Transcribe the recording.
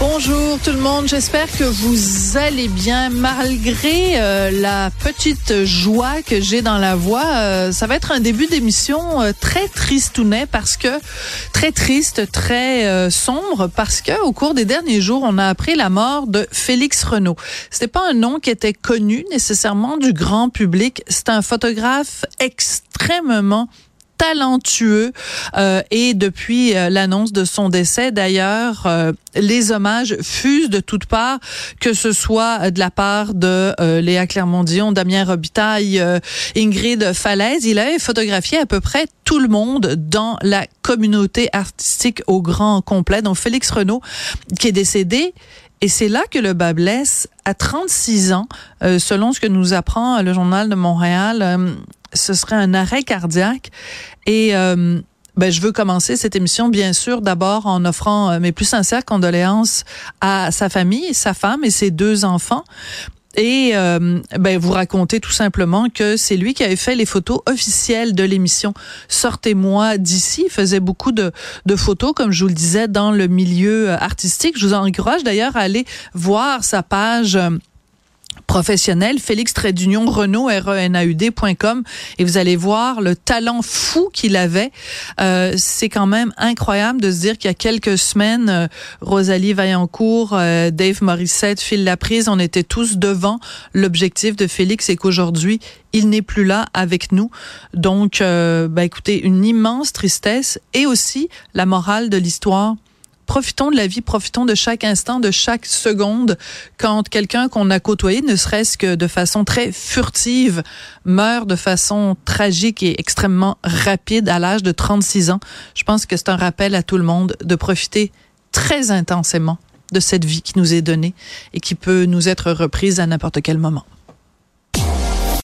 Bonjour tout le monde, j'espère que vous allez bien malgré euh, la petite joie que j'ai dans la voix. Euh, ça va être un début d'émission euh, très tristounet parce que très triste, très sombre parce que au cours des derniers jours, on a appris la mort de Félix Renault. C'était pas un nom qui était connu nécessairement du grand public, c'est un photographe extrêmement talentueux euh, et depuis euh, l'annonce de son décès d'ailleurs euh, les hommages fusent de toutes parts que ce soit de la part de Léa Clermont-Dion, Damien Robitaille, Ingrid Falaise, il avait photographié à peu près tout le monde dans la communauté artistique au grand complet. Donc Félix Renault qui est décédé et c'est là que le bas blesse. À 36 ans, selon ce que nous apprend le journal de Montréal, ce serait un arrêt cardiaque. Et euh, ben, je veux commencer cette émission, bien sûr, d'abord en offrant euh, mes plus sincères condoléances à sa famille, sa femme et ses deux enfants. Et euh, ben, vous racontez tout simplement que c'est lui qui avait fait les photos officielles de l'émission Sortez-moi d'ici. Il faisait beaucoup de, de photos, comme je vous le disais, dans le milieu artistique. Je vous encourage d'ailleurs à aller voir sa page professionnel, Félix Trédunion Renault, R-E-N-A-U-D.com, et vous allez voir le talent fou qu'il avait. Euh, c'est quand même incroyable de se dire qu'il y a quelques semaines, euh, Rosalie Vaillancourt, euh, Dave Morissette, Phil Laprise, on était tous devant l'objectif de Félix et qu'aujourd'hui, il n'est plus là avec nous. Donc, bah, écoutez, une immense tristesse et aussi la morale de l'histoire profitons de la vie, profitons de chaque instant, de chaque seconde. Quand quelqu'un qu'on a côtoyé, ne serait-ce que de façon très furtive, meurt de façon tragique et extrêmement rapide à l'âge de 36 ans, je pense que c'est un rappel à tout le monde de profiter très intensément de cette vie qui nous est donnée et qui peut nous être reprise à n'importe quel moment.